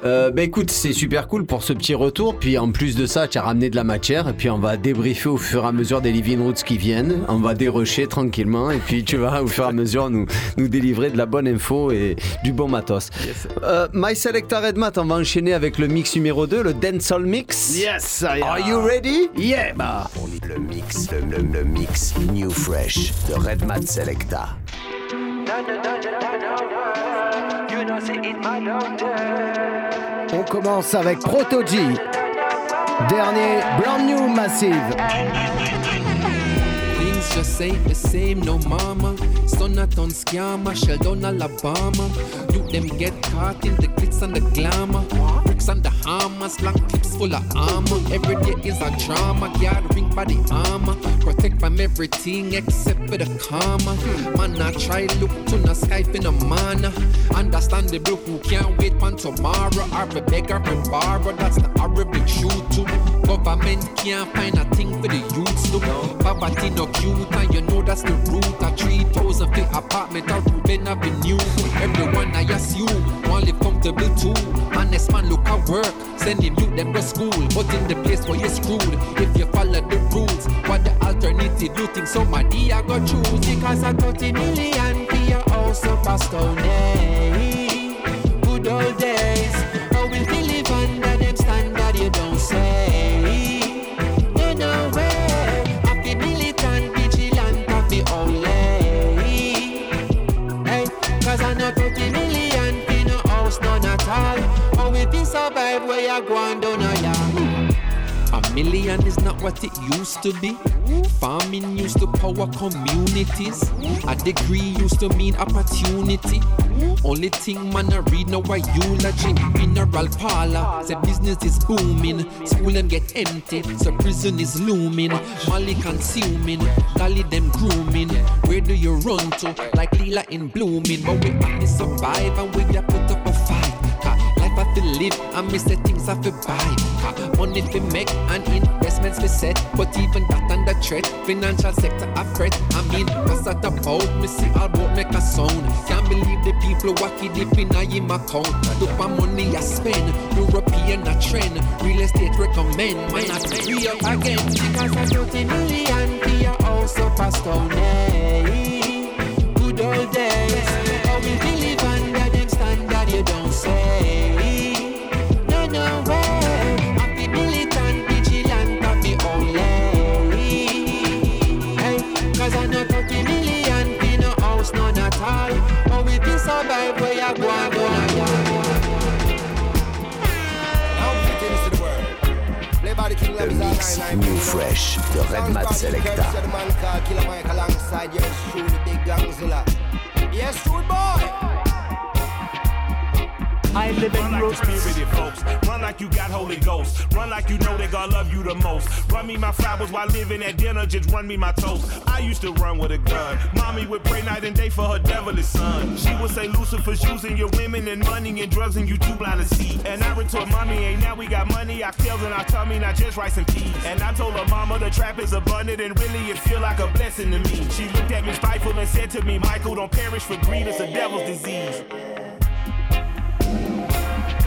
Euh, bah écoute, c'est super cool pour ce petit retour. Puis en plus de ça, tu as ramené de la matière. Et puis on va débriefer au fur et à mesure des Living Roots qui viennent. On va dérocher tranquillement. Et puis tu vas au fur et à mesure nous, nous délivrer de la bonne info et du bon matos. Euh, My Selecta Redmat, on va enchaîner avec le mix numéro 2, le Dancehall Mix. Yes, I Are you ready? Yeah, bah. On le mix, le, le- le mix New Fresh de Red Mat Selecta. On commence avec Protoji. Dernier Brand New Massive. Things just ain't the same, no mama. Son a ton scammer, shell down Alabama. You them get caught in the glitz and the glamour. Bricks and the hammers, long clips full of armor. Every day is a drama, gathering by the armor. Protect from everything except for the karma. Man, I try look to the sky for no mana. Understandable who can't wait for tomorrow. Or a beggar and borrow, that's the horrible truth too. Government can't find a thing for the youths to. Poverty no cute, and you know that's the root. of 3,000 feet apartment or Ruben Avenue. Everyone I assume want live comfortable too. Honest man look at work, send him youth them to school. But in the place where you're screwed, if you follow the rules, what the alternative you think somebody I go choose? Because I 30 million for your house up a million is not what it used to be. Farming used to power communities. A degree used to mean opportunity. Only thing man I read now a eulogy. Mineral parlor, say business is booming. School them get empty, so prison is looming. Molly consuming, dolly them grooming. Where do you run to? Like Lila in blooming. But we to survive and we have put up a fight. To live and miss the things have to buy. Money fi make and investments fi set, but even that under threat. Financial sector a threat. I mean, what's that about? Me see all boat make a sound. Can't believe the people wacky deep in a him account. My money I spend. European a trend. Real estate recommend. Man I free up again. Because I 30 million for your house up a stone hey. Good old days How we feel live under them standard you don't say mix New Fresh de Redmat Selecta. Yes, boy. I live in Run like you spirited folks. Run like you got Holy Ghost. Run like you know that God love you the most. Run me my flowers while living at dinner. Just run me my toast. I used to run with a gun. Mommy would pray night and day for her devilish son. She would say Lucifer's using your women and money and drugs and you too blind to see. And I retort, mommy, ain't now we got money. I failed in our tummy, not just rice and peas. And I told her mama the trap is abundant and really it feel like a blessing to me. She looked at me spiteful and said to me, Michael, don't perish for greed. It's a devil's disease.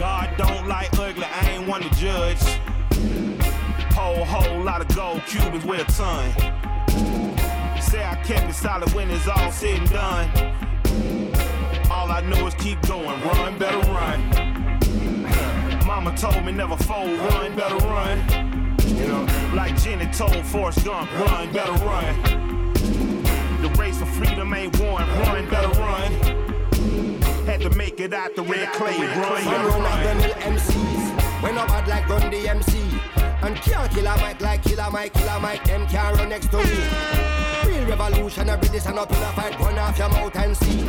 God don't like ugly, I ain't one to judge. Whole, whole lot of gold Cubans with a ton. Say I kept it solid when it's all said and done. All I know is keep going, run, better run. Mama told me never fold, run, better run. You know, like Jenny told Forrest Gump, run, better run. The race for freedom ain't won, run, better run. To make it out the red clay, run, better run like run. the MCs. When no bad like run the MC. And can't kill a mic like killer Mike, killer Mike, them can't run next to me. Real revolutionary, this and up in a fight, run off your mouth and see.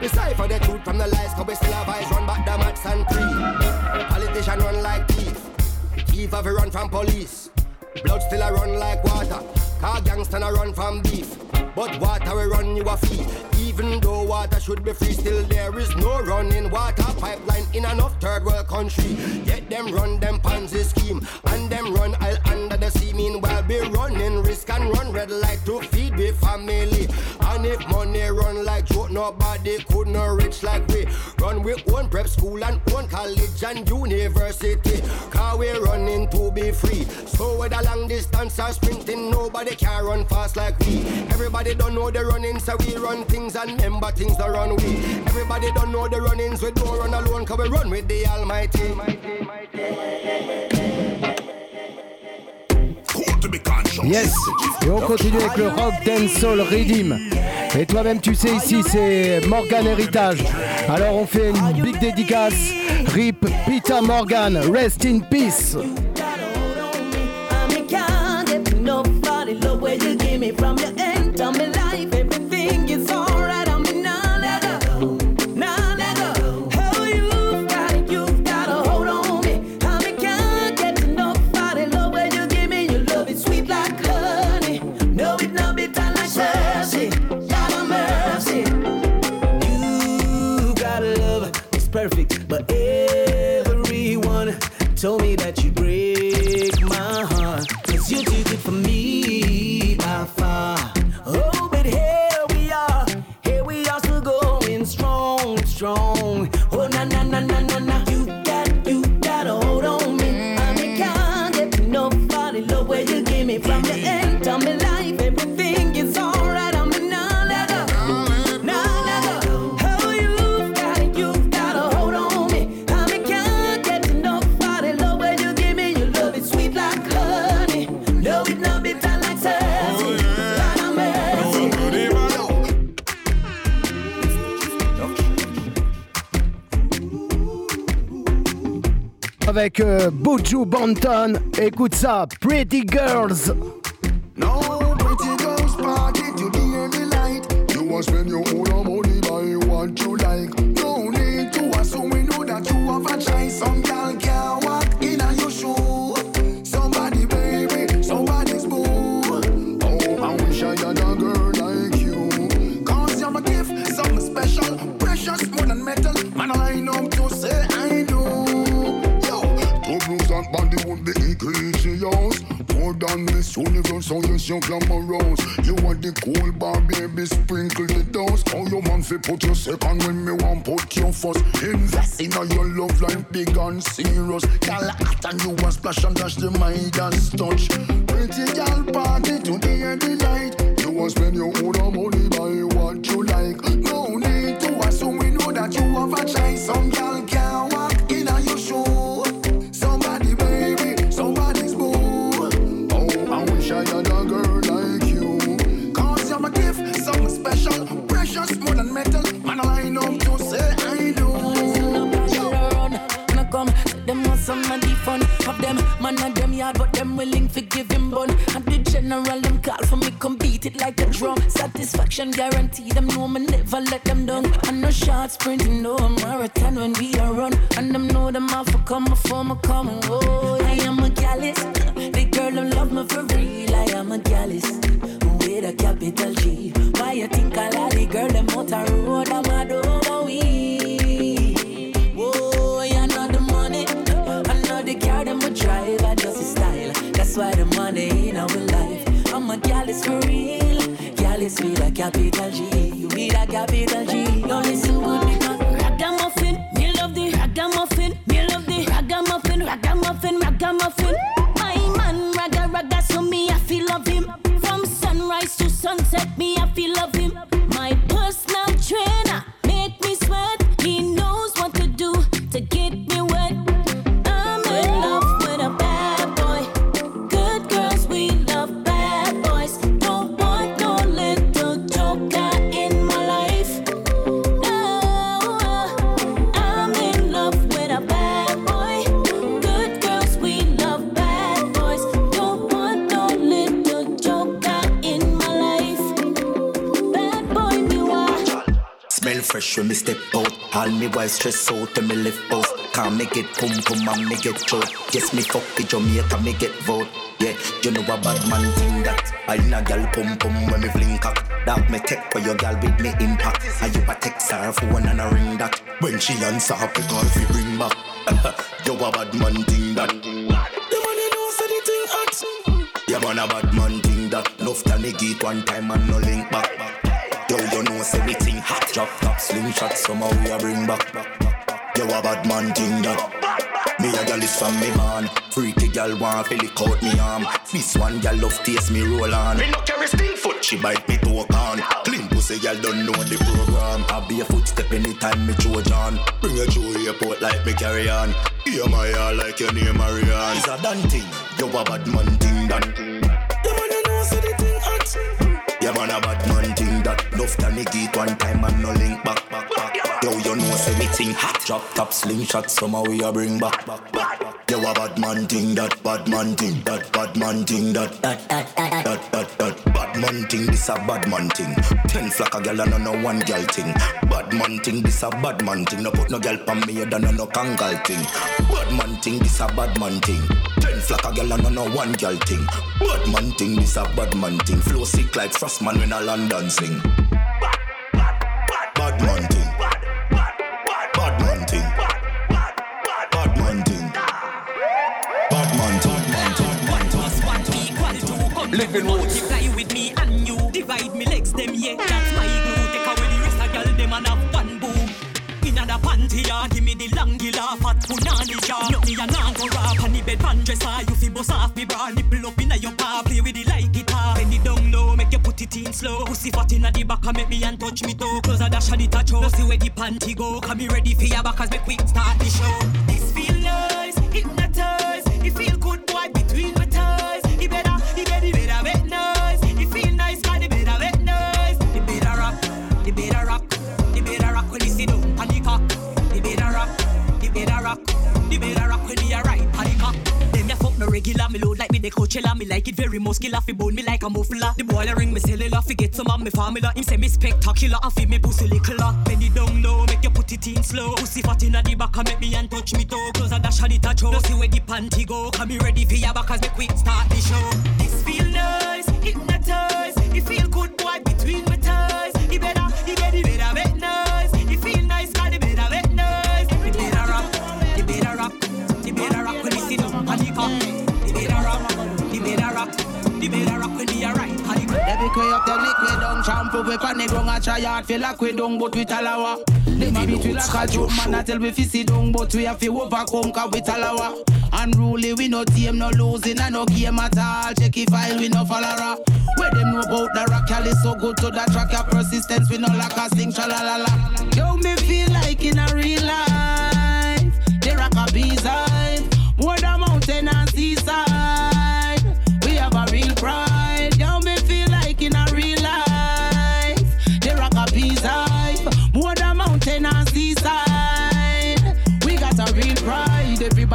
Decipher the truth from the lies, cause we still have eyes, run back the mats and pre. Politician run like thief. Thief have a run from police. Blood still a run like water. Car gangster a run from beef. But water will run you a fee. Even though water should be free, still there is no running water pipeline in enough third world country. Yet them run them Ponzi scheme and them run all under the sea. Meanwhile, be running risk and run red light to feed the family. And if money run like nobody could not rich like we. Run we own prep school and own college and university. Car we running to be free. So whether long distance or sprinting, nobody can run fast like we. Everybody don't know the running, so we run things and remember things don't run we. Everybody don't know the runnings, we don't run alone, cause we run with the Almighty. Yes, et on continue avec le rock dancehall Redeem. Et toi-même, tu sais, ici, c'est Morgan Héritage. Alors, on fait une big dédicace. Rip Peter Morgan, rest in peace. I can't get nobody love where you give me from your avec euh, Buju Banton. Écoute ça, Pretty Girls. No pretty girls party to the early light. You want spend your own money buy what you like. No so yes, you glamorous. You are the cool bar, baby, sprinkle the dose. How your man fi put your second when me want put your first. Invest in all your love life, big and serious. Girl, hot and you a splash and dash the Midas touch. Pretty girl party to the end of night. You want spend your own money, buy what you like. No need to assume we know that you have a choice. Some girl like a drum. Satisfaction guarantee them know me never let them down. And no short sprinting, no marathon when we are run. And them know them off for come before me come. Oh, I am a gallus. The girl them love me for real. I am a gallus. With a capital G. Why you think I like the girl them out a road? I'm a we. Whoa, I know the money. I know the car them a drive. I just a style. That's why the money in our life. I'm gal is for real. Gal is with a capital G. With a capital G. stress out when me left house. Can't make it pum pum and me get throat. Yes, me fuck the Jamaica, me get vote. Yeah, you know a bad man thing that. I in a gal pum pum when me fling cock. That me take for your gal with me impact. And you a text her phone and a ring that. When she answer, pick her you bring back. you a bad man thing that. The money know say the hot. Yeah, man a bad man thing that. Love to negate one time and no link back. Yo, you know say the thing hot. Drop top slingshot somehow we a bring back. You a bad man thing that. Me a gal is from me man. Freaky gal want to lick out me arm. This one gal love taste me roll on. Me no carry still foot, she bite me to a can. Clean pussy gal don't know the program. I be a footstep anytime me Trojan. Bring you to airport like me carry on. Hear my all like your name Marianne. It's a done thing. You a bad man thing that. The man you know say the thing hot. Yeah man a bad man to negate one time and no link back back back. Yo you know say me hot. Drop top slingshot somehow we a bring back. You a bad man thing that. Bad man thing that. Bad man thing that. That that that that that. Bad man thing this a bad man thing. Ten flock a gal and no one gal thing. Bad man thing this a bad man thing. No put no gal pon me head and no kangal thing. Bad man thing this a bad man thing. Ten flock a gal and no one gal thing. Bad man thing this a bad man thing. Flow sick like frost man when a London sing. Living roots. Multiply with me and you. Divide me legs, them, yeah. That's my glue. Take away the rest of girl, them and have one boo. In a panty, yeah. Give me the long gila, fat punani jaw. Look me a nan go rap, and the bed pan dresser. Ah, you fi bust off me bra, nipple up inna your car. Play with it like guitar. Bend it down low, make you put it in slow. Pussy fat inna the back, and make me and touch me toe. Close a dash and it a chow. See where the panty go. Come me ready for your back, as me quick start the show. This the Coachella, me like it very muscular. Fi bone me like a muffler. The boy ring me cellular, fi get some of me formula. Him say me spectacular, I feel me pussy lickler. Bend it down low, make you put it in slow. Pussy fat inna the back, make me and touch me toe. Close a dash and it a. Don't see where the panty go. Come me ready for your back as me quick start the show. This feel nice, hypnotize. It feel good, boy, between it better rock when you right on the cock. Every quay up the liquid down Shampoo we pan the ground a try hard Feel like we down but we talawa. Them a beat we like a joke man I tell we fi down But we have to overcome cause we talawa. Unruly we no team no losing and no game at all. Check if file we no follower Where them know about the rock Y'all is so good to the track Your persistence we no like a sing Shalalala Yo me feel like in a real life. The rock a bees ah.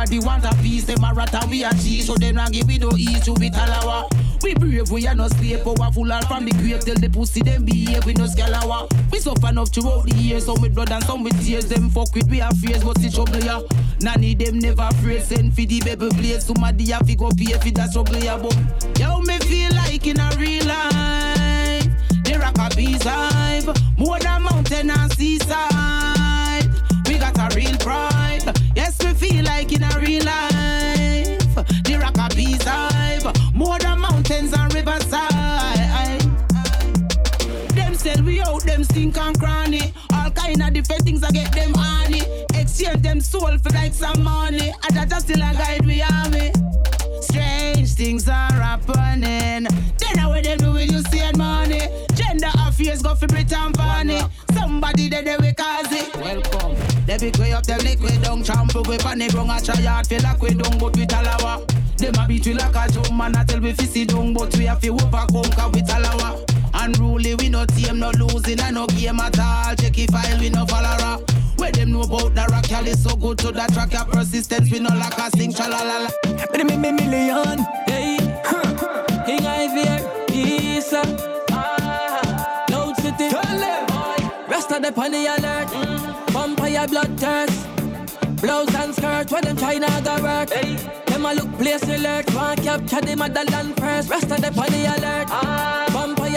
Everybody want a piece Them a rat and we a cheese. So them not give we no ease to be talawa. We brave, we are no slave, powerful all from the grave Till the pussy them behave, we no scalawa. We suffer enough throughout the years Some with blood and some with tears. Them fuck with we are fears, but the trouble ya Nanny them never afraid. Send for the baby place Somebody have to go pay for that struggle ya But yo me feel like in a real life. The rock a bees life More than stink and cranny. All kind of different things I get them honey. Exchange them soul for like some money. And that just still a guide we army. Strange things are happening. Then we them do with you see money? Gender affairs go for Britain funny. Somebody there they we cause it. Welcome. They be way up them liquid down Trample we panic wrong. A try hard Feel like we don't but we talawa Them a beat we like a drum Man I tell we fi sit down But we have to overcome cause we talawa Unruly we no team no losing and no game at all. Check if file we no follower Where them know about the rock Y'all is so good to the track Your persistence we no like a sing Chalalala Me me me million Hey. King Ivy Isa ah, Loud City. Rest of the pony alert. Mm. Vampire blood thirst Blouse and skirt when them China go work. Them a look place alert. Want capture the motherland first. Rest of the pony alert ah.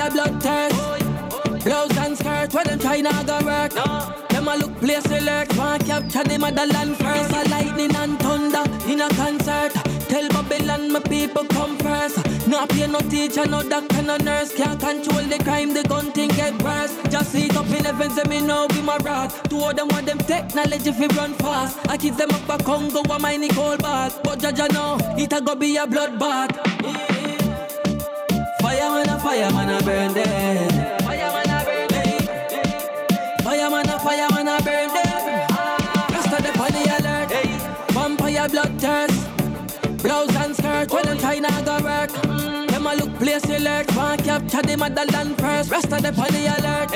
Vampire blood thirst Blouse and skirt when them China go work. Them a look place alert Want capture the motherland first. A lightning and thunder in a concert. Tell Babylon my people come first. No pay no teacher, no doctor, no nurse. Can't control the crime, the gun thing get worse. Just sit up in heaven, say me know be my wrath Two of them want them technology if we run fast. I keep them up a Congo, a mine cold bath But Jaja know, it a go be a bloodbath Fire man a fire man a burn them. Fire man a burn them. Fire a fire a burn them. Rasta the funny alert. Vampire bloodthirst. Blouse and skirt when them tryna go work. Them a look place alert. Can't capture the motherland first. Rest of the funny alert.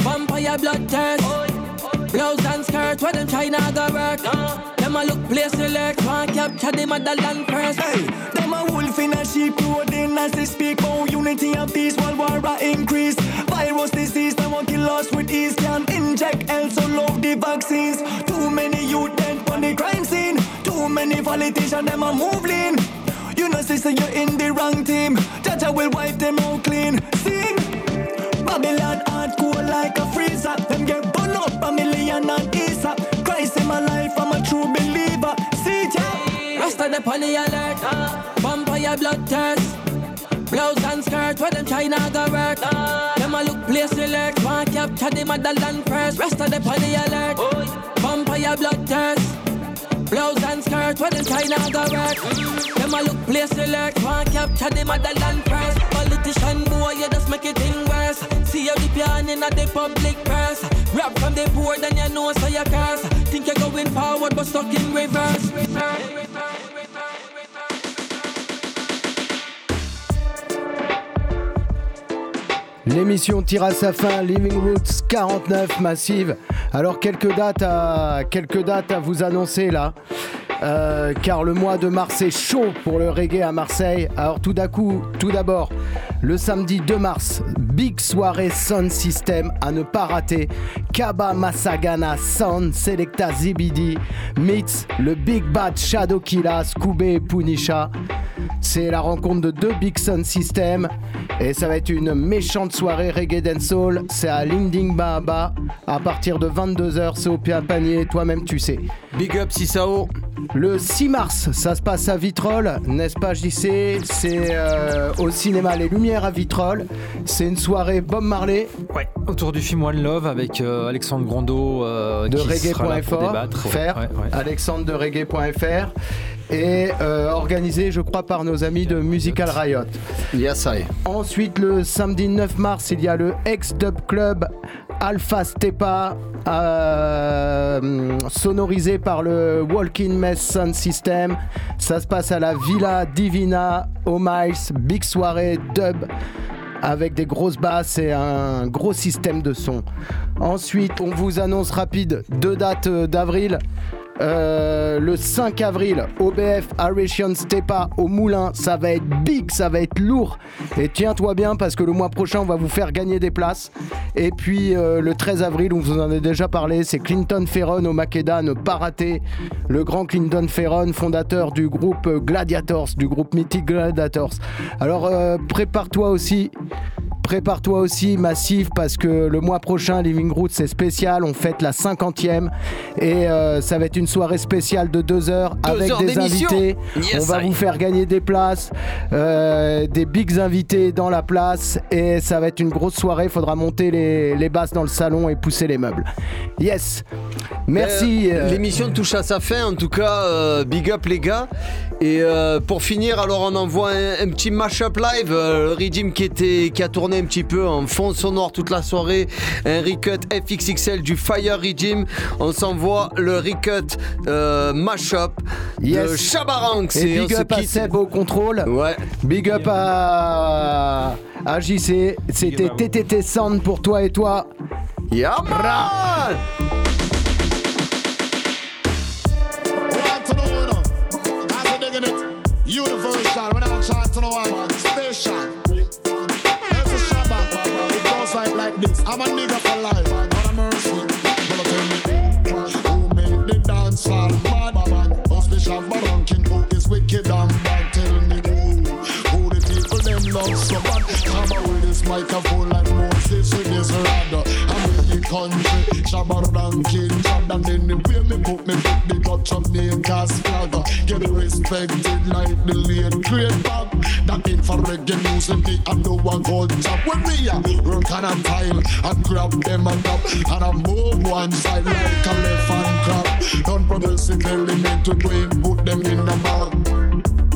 Vampire blood bloodthirst. Blouse and skirt when them China go work Them a look place alert Want capture the motherland first Hey, them a wolf in a sheep clothing as they speak about unity and peace while war a increase. Virus disease, them want kill us with ease. Can inject also love the vaccines. Too many youth dead on the crime scene. Too many politicians, them a move lean. You know, sister, you're in the wrong team. Jaja will wipe them out clean. Sing. Babylon hardcore like a freezer. Them get up and Isa. Christ in my life, I'm a true believer. See ya. Rest of the pony alert. Vampire blood thirst Blouse and skirt where them China go work. Them a look place alert Want capture the motherland first. Rest of the pony alert. Vampire blood thirst Blouse and skirt where them China go work. Them a look place alert Want capture the motherland first L'émission tire à sa fin, Living Roots 49 massive. Alors quelques dates à quelques dates à vous annoncer là. Euh, car le mois de mars est chaud pour le reggae à Marseille. Alors tout d'un coup, tout d'abord, le samedi 2 mars, big soirée Sound System à ne pas rater. Kaba Masagana Sound Selecta Zibidi meets le Big Bad Shadow Killa Scooby et Punisha. C'est la rencontre de deux Big Sound System et ça va être une méchante soirée reggae dancehall. C'est à Linding à partir de 22h. C'est au pied à panier, toi-même tu sais. Big up Sisao. Le 6 mars, ça se passe à Vitrolles, n'est-ce pas JC C'est euh, au cinéma Les Lumières à Vitrolles. C'est une soirée Bob Marley. Ouais, autour du film One Love avec euh, Alexandre Grondeau euh, de reggae.fr, ouais. Alexandre de reggae.fr et euh, organisé je crois par nos amis de Musical Riot. Yes, I. Ensuite le samedi 9 mars il y a le ex-dub club Alpha Stepa euh, sonorisé par le Walking Mess Sound System. Ça se passe à la Villa Divina au Miles, big soirée dub avec des grosses basses et un gros système de son. Ensuite, on vous annonce rapide deux dates euh, d'avril. Euh, le 5 avril, OBF Aration Stepa au Moulin, ça va être big, ça va être lourd. Et tiens-toi bien parce que le mois prochain, on va vous faire gagner des places. Et puis euh, le 13 avril, on vous en a déjà parlé, c'est Clinton Ferron au Makeda, ne pas rater. Le grand Clinton Ferron, fondateur du groupe Gladiators, du groupe mythique Gladiators. Alors euh, prépare-toi aussi. Prépare-toi aussi massif parce que le mois prochain Living Roots c'est spécial, on fête la 50e et ça va être une soirée spéciale de 2 heures Deux avec heures des invités. Yes, on va vous faire gagner des places, euh, des bigs invités dans la place et ça va être une grosse soirée, il faudra monter les, les basses dans le salon et pousser les meubles. Yes Merci. Euh, euh, L'émission touche à sa fin, en tout cas, euh, big up les gars. Et pour finir, alors on envoie un, un petit mashup live, le Redeem qui, était, qui a tourné un petit peu en fond sonore toute la soirée, un recut FXXL du Fire Redeem. On s'envoie le recut euh, mashup de Yes. Et big up à. Seb au contrôle. Ouais. Big up à, à JC. C'était TTT Sound pour toi et toi. It, universal. When I'm to know, a Shabbat. It goes like, like this. I'm a nigga for life. This microphone like Moses with his rod. I'm in the country. Shabbat ranking. Jordan then the way me put me put the touch of the cast flag. Get respected like the late great Bob. That in for reggae music, me and no one gold job. When me a work on a time and grab them and up and I move one side like a left hand crab. Don't progressive element to bring put them in the bag.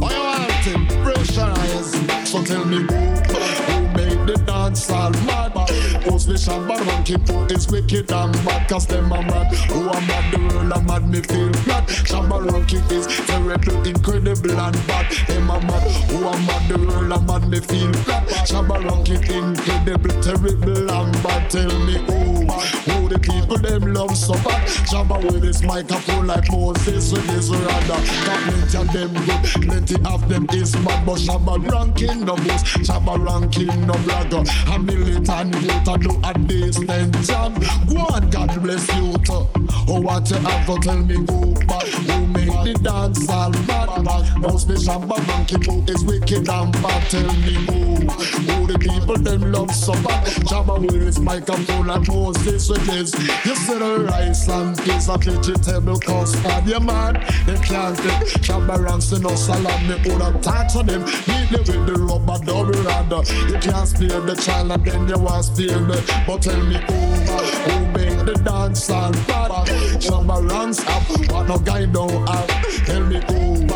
Want pressurize. So tell me who, dance all mad? Post the Shabba ranking who is wicked and bad Cause them are mad. Who are mad, the world are mad, me feel flat Shabba ranking is terrible, incredible and bad. Them are mad, who are mad, the world are mad, me feel flat Shabba ranking incredible, terrible and bad. Tell me who, who the people them love so bad. Shabba with his microphone like Moses with his Got plenty of them good, plenty of them is mad But Shabba ranking no boast, Shabba ranking no blagger A militant youth a a decent job Go on, God bless you too. Oh what you have to tell me who bad Who made the dance all bad Must be Shabba ranking who is wicked and bad. Tell me who, who the people them love so bad? Shabba with his microphone like Moses with his. You see the rice and peas of vegetable custard Yeah man, they can't ranks in no salad Me put a touch on them Leave me with the rubber double ladder You can't spare the child and then you want spare me But tell me who, who make the dance all bad Shabba ranks up, what no guy don't have. Tell me who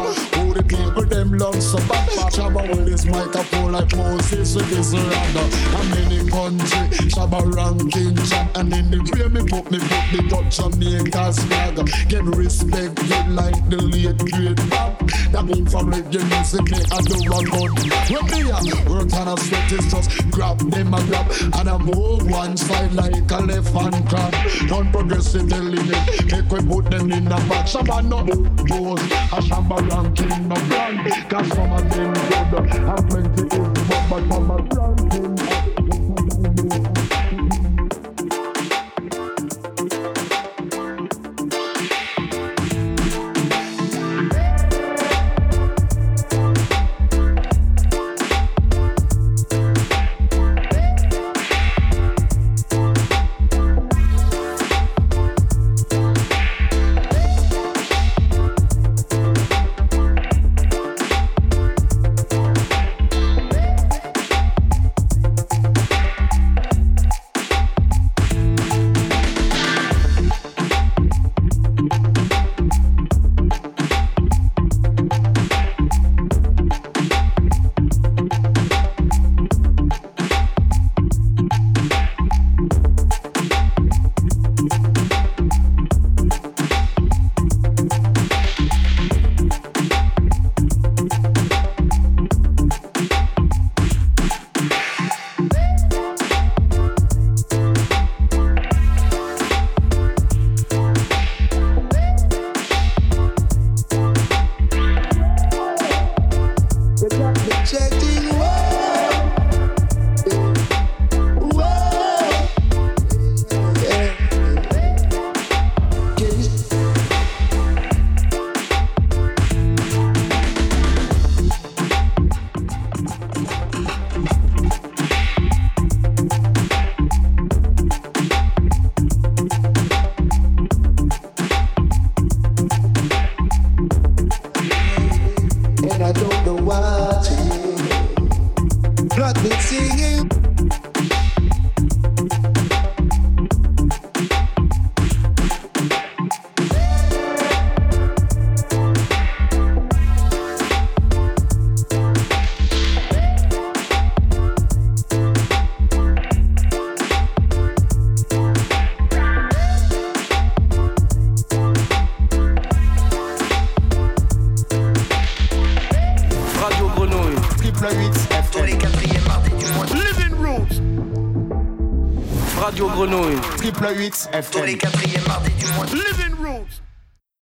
the people them love so bad Shabba with his microphone like Moses with his rod. I'm And many country, Shabba ranking champ. And in the way me put me put the Dutch Jamaica's flag. Get respected like the late great Bob. That mean from reggae music, me I do a good. When me a work and a sweat is just grab them and grab. And I move one side like a left hand crab. Non-progressive element, make we put them in the back. Shabba no pose, a Shabba ranking no brand. Cause some of them good, and plenty is but but Shabba ranking. Triple 8 FM. Tous les 4